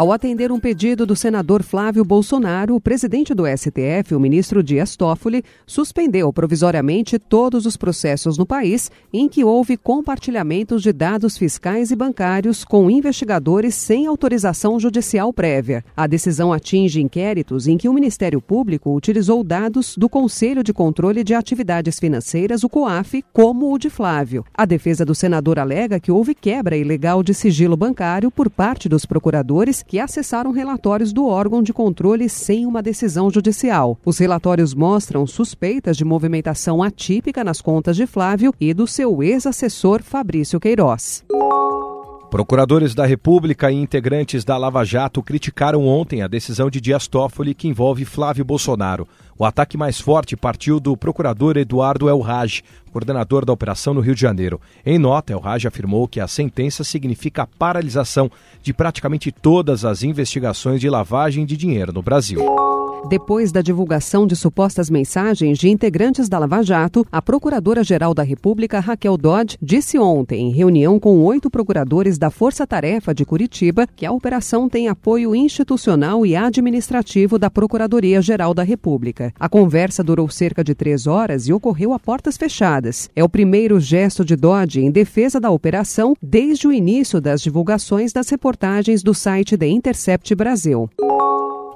Ao atender um pedido do senador Flávio Bolsonaro, o presidente do STF, o ministro Dias Toffoli, suspendeu provisoriamente todos os processos no país em que houve compartilhamentos de dados fiscais e bancários com investigadores sem autorização judicial prévia. A decisão atinge inquéritos em que o Ministério Público utilizou dados do Conselho de Controle de Atividades Financeiras, o COAF, como o de Flávio. A defesa do senador alega que houve quebra ilegal de sigilo bancário por parte dos procuradores que acessaram relatórios do órgão de controle sem uma decisão judicial. Os relatórios mostram suspeitas de movimentação atípica nas contas de Flávio e do seu ex-assessor Fabrício Queiroz. Procuradores da República e integrantes da Lava Jato criticaram ontem a decisão de Dias Toffoli que envolve Flávio Bolsonaro. O ataque mais forte partiu do procurador Eduardo Elraj, coordenador da operação no Rio de Janeiro. Em nota, Elraj afirmou que a sentença significa a paralisação de praticamente todas as investigações de lavagem de dinheiro no Brasil. Depois da divulgação de supostas mensagens de integrantes da Lava Jato, a Procuradora-Geral da República, Raquel Dodge, disse ontem, em reunião com oito procuradores da Força Tarefa de Curitiba, que a operação tem apoio institucional e administrativo da Procuradoria-Geral da República. A conversa durou cerca de três horas e ocorreu a portas fechadas. É o primeiro gesto de Dodge em defesa da operação desde o início das divulgações das reportagens do site The Intercept Brasil.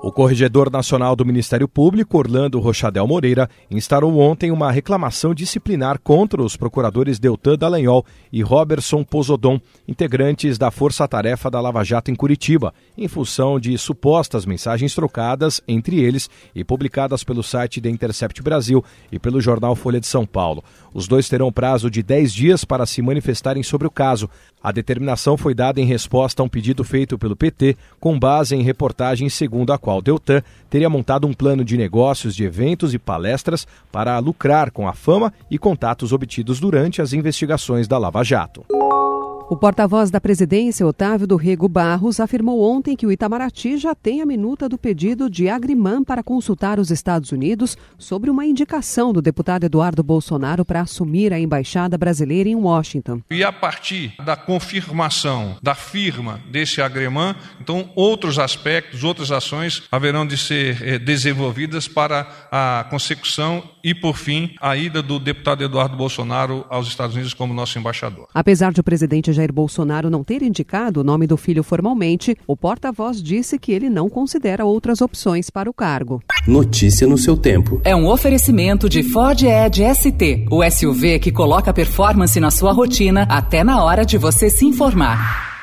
O Corregedor Nacional do Ministério Público, Orlando Rochadel Moreira, instaurou ontem uma reclamação disciplinar contra os procuradores Deltan Dallagnol e Robertson Pozodon, integrantes da Força Tarefa da Lava Jato em Curitiba, em função de supostas mensagens trocadas entre eles e publicadas pelo site The Intercept Brasil e pelo jornal Folha de São Paulo. Os dois terão prazo de 10 dias para se manifestarem sobre o caso. A determinação foi dada em resposta a um pedido feito pelo PT, com base em reportagem segundo a qual qual Deltan teria montado um plano de negócios de eventos e palestras para lucrar com a fama e contatos obtidos durante as investigações da Lava Jato. O porta-voz da presidência, Otávio do Rego Barros, afirmou ontem que o Itamaraty já tem a minuta do pedido de Agriman para consultar os Estados Unidos sobre uma indicação do deputado Eduardo Bolsonaro para assumir a embaixada brasileira em Washington. E a partir da confirmação da firma desse Agriman, então outros aspectos, outras ações haverão de ser eh, desenvolvidas para a consecução e, por fim, a ida do deputado Eduardo Bolsonaro aos Estados Unidos como nosso embaixador. Apesar de o presidente Jair Bolsonaro não ter indicado o nome do filho formalmente, o porta-voz disse que ele não considera outras opções para o cargo. Notícia no seu tempo. É um oferecimento de Ford Edge ST, o SUV que coloca performance na sua rotina até na hora de você se informar.